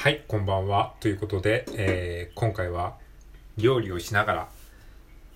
はい、こんばんは。ということで、えー今回は料理をしながら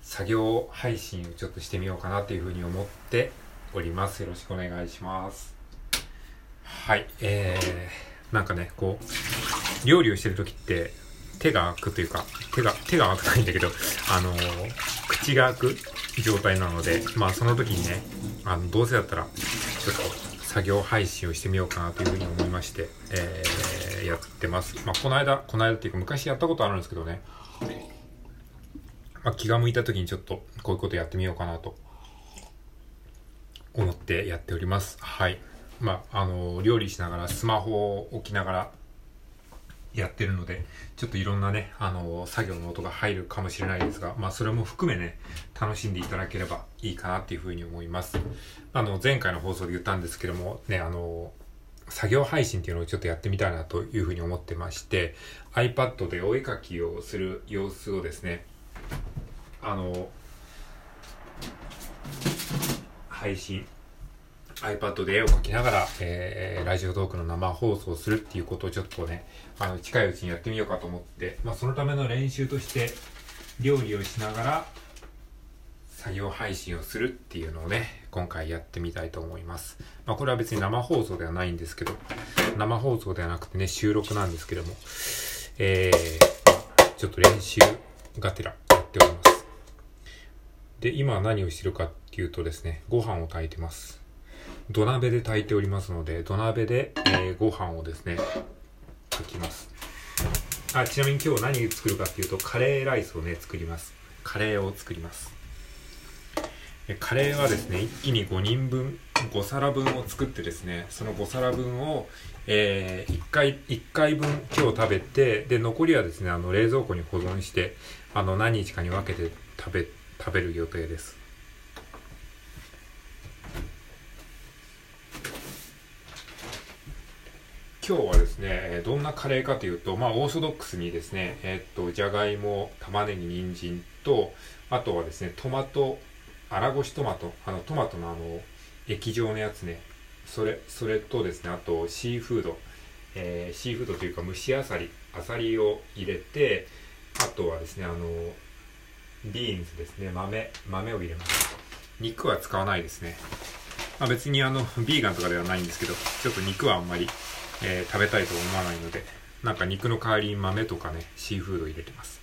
作業配信をちょっとしてみようかなというふうに思っております。よろしくお願いします。はい、えー、なんかね、こう、料理をしてる時って手が開くというか、手が、手が開かないんだけど、あのー口が開く状態なので、まあその時にね、あの、どうせだったら、ちょっと作業配信をしてみようかなというふうに思いまして、えー、やってます。まあこの間、この間っていうか昔やったことあるんですけどね、まあ、気が向いた時にちょっとこういうことやってみようかなと思ってやっております。はい。まあ、あの、料理しながらスマホを置きながらやってるので、ちょっといろんなね、あの、作業の音が入るかもしれないですが、まあ、それも含めね、楽しんでいただければいいかなっていうふうに思います。あの、前回の放送で言ったんですけども、ね、あの、作業配信っていうのをちょっとやってみたいなというふうに思ってまして、iPad でお絵描きをする様子をですね、あの、配信、iPad で絵を描きながら、えーラジオトークの生放送をするっていうことをちょっとね、あの、近いうちにやってみようかと思って、まあ、そのための練習として、料理をしながら、作業配信をするっていうのをね、今回やってみたいと思います。まあ、これは別に生放送ではないんですけど、生放送ではなくてね、収録なんですけども、えー、ちょっと練習がてらやっております。で、今何をしてるかっていうとですね、ご飯を炊いてます。土鍋で炊いておりますので、土鍋で、えーご飯をですね、炊きます。あ、ちなみに今日何作るかっていうと、カレーライスをね、作ります。カレーを作ります。カレーはですね、一気に5人分、5皿分を作ってですね、その5皿分を、え1回、一回分今日食べて、で、残りはですね、あの、冷蔵庫に保存して、あの、何日かに分けて食べ、食べる予定です。今日はですね、えーどんなカレーかというと、まあ、オーソドックスにですね、えっと、じゃがいも、玉ねぎ、人参と、あとはですね、トマト、粗ごしトマト、あの、トマトのあの、液状のやつね、それ、それとですね、あと、シーフード、えーシーフードというか蒸しあさり、あさりを入れて、あとはですね、あの、ビーンズですね、豆、豆を入れます。肉は使わないですね。まあ、別にあの、ビーガンとかではないんですけど、ちょっと肉はあんまり、えー食べたいと思わないので、なんか肉の代わりに豆とかね、シーフード入れてます。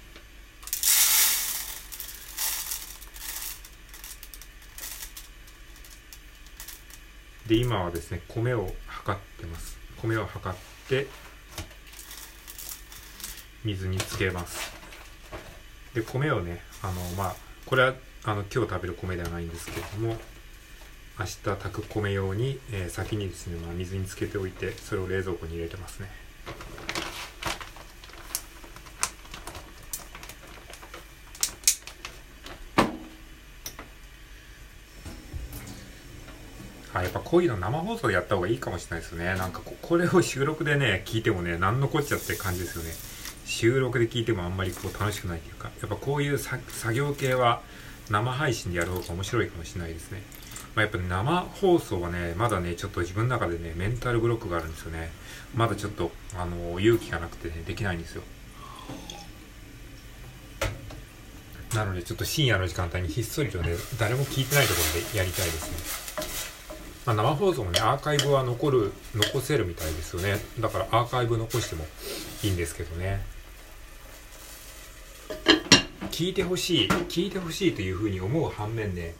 で、今はですね、米を測ってます。米を測って、水につけます。で、米をね、あの、まあ、これは、あの、今日食べる米ではないんですけれども、明日炊く米用に、えー先にですね、まあ、水につけておいてそれを冷蔵庫に入れてますね。あやっぱこういうの生放送でやった方がいいかもしれないですよね。なんかこれを収録でね聞いてもね何のこっちゃって感じですよね。収録で聞いてもあんまりこう楽しくないというか。やっぱこういう作業系は生配信でやる方が面白いかもしれないですね。まあ、やっぱ生放送はね、まだね、ちょっと自分の中でね、メンタルブロックがあるんですよね。まだちょっと、あの、勇気がなくてね、できないんですよ。なので、ちょっと深夜の時間帯にひっそりとね、誰も聞いてないところでやりたいですね。まあ、生放送もね、アーカイブは残る、残せるみたいですよね。だからアーカイブ残してもいいんですけどね。聞いてほしい、聞いてほしいというふうに思う反面ね、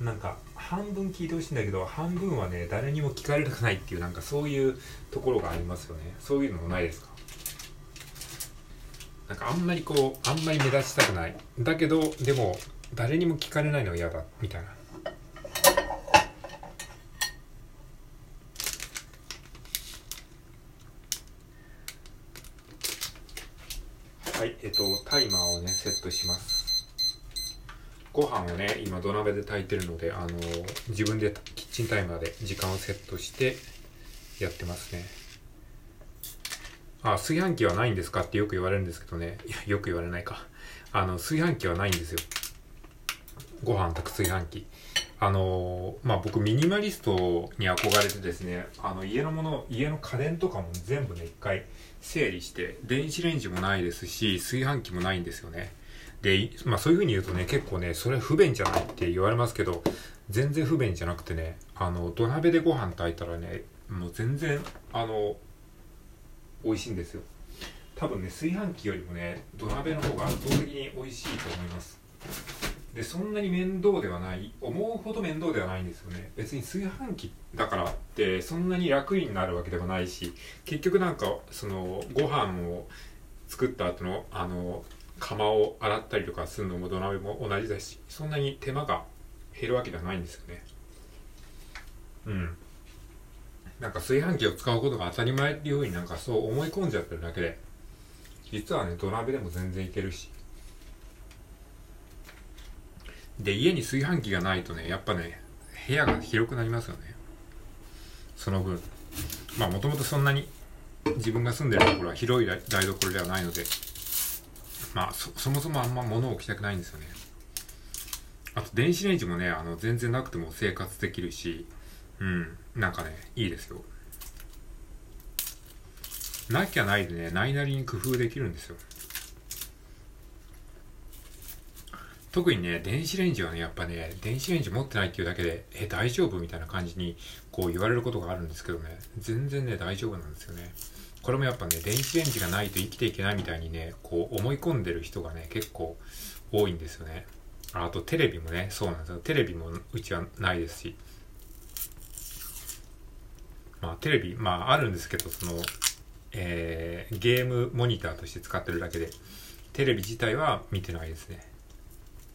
なんか半分聞いてほしいんだけど半分はね誰にも聞かれたくないっていうなんかそういうところがありますよね。そういうのもないですか？なんかあんまりこうあんまり目立ちたくない。だけどでも誰にも聞かれないのが嫌だみたいな。はいえっとタイマーをねセットします。ご飯をね今土鍋で炊いてるのであの自分でキッチンタイマーで時間をセットしてやってますね。あ炊飯器はないんですか？ってよく言われるんですけどね。いやよく言われないか。あの炊飯器はないんですよ。ご飯炊く炊飯器。あのまあ僕ミニマリストに憧れてですねあの家のもの家の家電とかも全部ね一回整理して電子レンジもないですし炊飯器もないんですよね。で、まあそういう風に言うとね結構ねそれ不便じゃないって言われますけど全然不便じゃなくてねあの土鍋でご飯炊いたらねもう全然あの美味しいんですよ。多分ね炊飯器よりもね土鍋の方が圧倒的に美味しいと思います。でそんなに面倒ではない思うほど面倒ではないんですよね。別に炊飯器だからってそんなに楽になるわけではないし結局なんかそのご飯を作った後のあの釜を洗ったりとかするのも土鍋も同じだしそんなに手間が減るわけではないんですよね。うん。なんか炊飯器を使うことが当たり前っていうふうになんかそう思い込んじゃってるだけで実はね土鍋でも全然いけるし。で家に炊飯器がないとねやっぱね部屋が広くなりますよね。その分。まあもともとそんなに自分が住んでるところは広い台所ではないのでまあそそもそもあんま物を置きたくないんですよね。あと電子レンジもねあの全然なくても生活できるしうんなんかねいいですよ。なきゃないでねないなりに工夫できるんですよ。特にね、電子レンジはね、やっぱね、電子レンジ持ってないっていうだけで、え、大丈夫みたいな感じに、こう言われることがあるんですけどね、全然ね、大丈夫なんですよね。これもやっぱね、電子レンジがないと生きていけないみたいにね、こう思い込んでる人がね、結構多いんですよね。あとテレビもね、そうなんですよ。テレビもうちはないですし。まあテレビ、まああるんですけど、その、えー、ゲームモニターとして使ってるだけで、テレビ自体は見てないですね。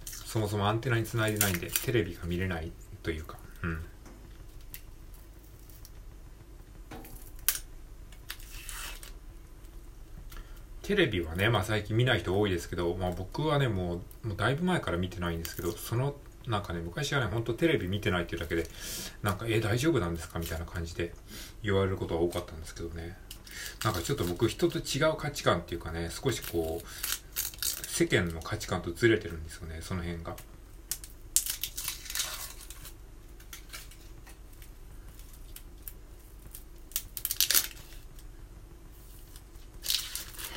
そもそもアンテナにつないでないんで、テレビが見れないというか、うん。テレビはね、まあ最近見ない人多いですけど、まあ僕はね、もう、もうだいぶ前から見てないんですけど、その、なんかね、昔はね、ほんとテレビ見てないっていうだけで、なんか、え、大丈夫なんですか？みたいな感じで言われることが多かったんですけどね。なんかちょっと僕人と違う価値観っていうかね、少しこう、世間の価値観とずれてるんですよねその辺が。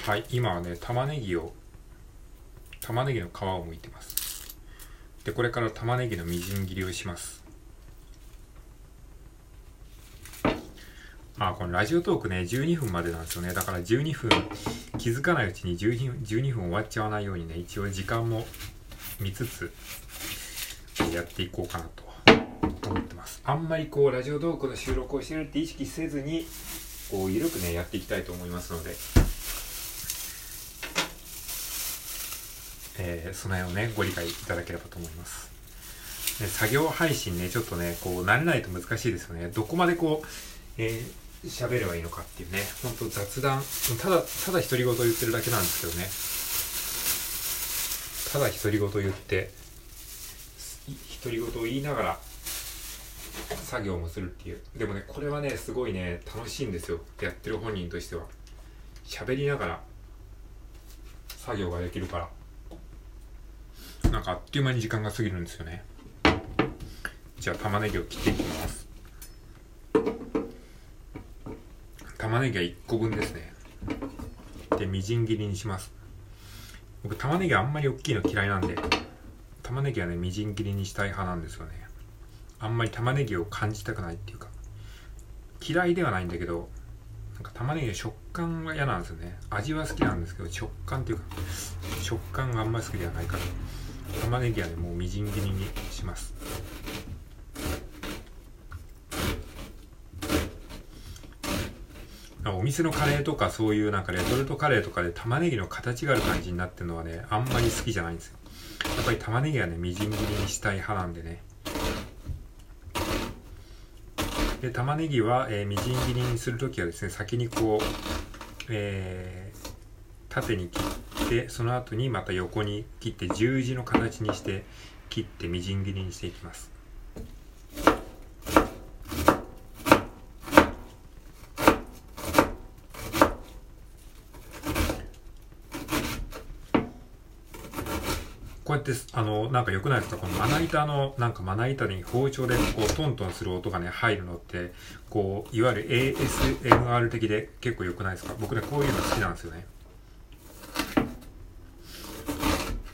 はい今はね玉ねぎを玉ねぎの皮を剥いてます。でこれから玉ねぎのみじん切りをします。まあこのラジオトークね12分までなんですよね。だから12分気づかないうちに12分 ,12 分終わっちゃわないようにね一応時間も見つつやっていこうかなと思ってます。あんまりこうラジオトークの収録をしてるって意識せずにこう緩くねやっていきたいと思いますのでえー、その辺をねご理解いただければと思いますね、作業配信ね、ちょっとね、こう、慣れないと難しいですよね。どこまでこう、えー、喋ればいいのかっていうね、ほんと雑談、ただ、ただ独り言言ってるだけなんですけどね。ただ独り言言って、独り言を言いながら作業もするっていう。でもね、これはね、すごいね、楽しいんですよ。やってる本人としては。喋りながら作業ができるから。なんかあっという間に時間が過ぎるんですよね。じゃあ玉ねぎを切っていきます。玉ねぎは1個分ですね。でみじん切りにします。僕玉ねぎあんまり大きいの嫌いなんで玉ねぎはねみじん切りにしたい派なんですよね。あんまり玉ねぎを感じたくないっていうか嫌いではないんだけどなんか玉ねぎの食感が嫌なんですよね。味は好きなんですけど食感っていうか食感があんまり好きではないから。玉ねぎはねもうみじん切りにしますお店のカレーとかそういうなんかレトルトカレーとかで玉ねぎの形がある感じになってるのはね、あんまり好きじゃないんですよ。やっぱり玉ねぎはね、みじん切りにしたい派なんでね。で、玉ねぎは、えー、みじん切りにするときはですね、先にこう、えー、縦に切って、その後にまた横に切って十字の形にして切ってみじん切りにしていきます。こうやって、あの、なんか良くないですか？このまな板の、なんかまな板に包丁でこうトントンする音がね、入るのって、こう、いわゆる ASMR 的で結構良くないですか？僕ね、こういうの好きなんですよね。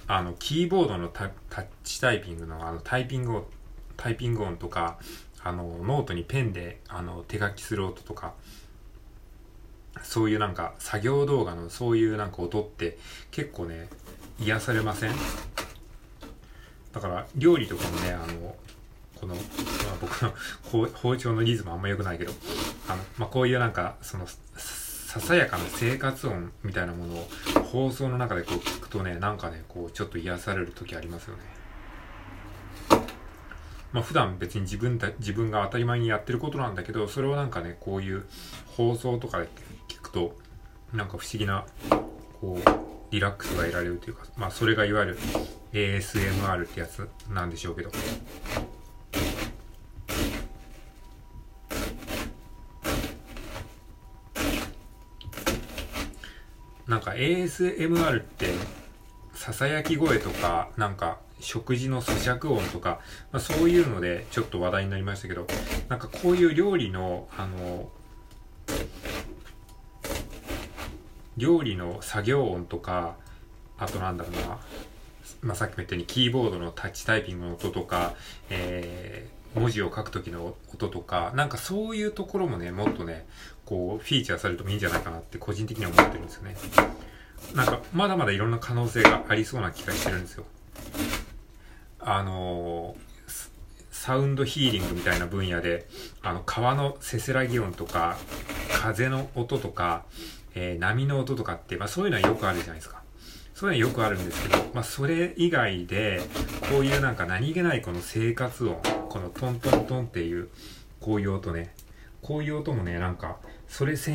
あの、キーボードのタッチタイピングのあのタイピングを、タイピング音とか、あの、ノートにペンで、あの、手書きする音とか、そういうなんか作業動画のそういうなんか音って結構ね、癒されません？だから料理とかもね、あの、この、まあ、僕の包丁のリズムあんま良くないけど、あの、まあ、こういうなんか、その、ささやかな生活音みたいなものを放送の中でこう聞くとね、なんかね、こうちょっと癒される時ありますよね。まあ普段別に自分た、自分が当たり前にやってることなんだけど、それをなんかね、こういう放送とかで聞くと、なんか不思議な、こう、リラックスが得られるというか、まあそれがいわゆる ASMR ってやつなんでしょうけど。なんか ASMR ってささやき声とかなんか食事の咀嚼音とか、まあ、そういうのでちょっと話題になりましたけどなんかこういう料理のあの料理の作業音とかあとなんだろうな、まあ、さっきも言ったようにキーボードのタッチタイピングの音とか、え、文字を書く時の音とかなんかそういうところもねもっとねこうフィーチャーされてもいいんじゃないかなって個人的には思ってるんですよねなんかまだまだいろんな可能性がありそうな気がしてるんですよあのサウンドヒーリングみたいな分野であの川のせせらぎ音とか風の音とかえー、波の音とかって、まあそういうのはよくあるじゃないですか。そういうのはよくあるんですけど、まあそれ以外で、こういうなんか何気ないこの生活音、このトントントンっていう、こういう音ね、こういう音もね、なんか、それ専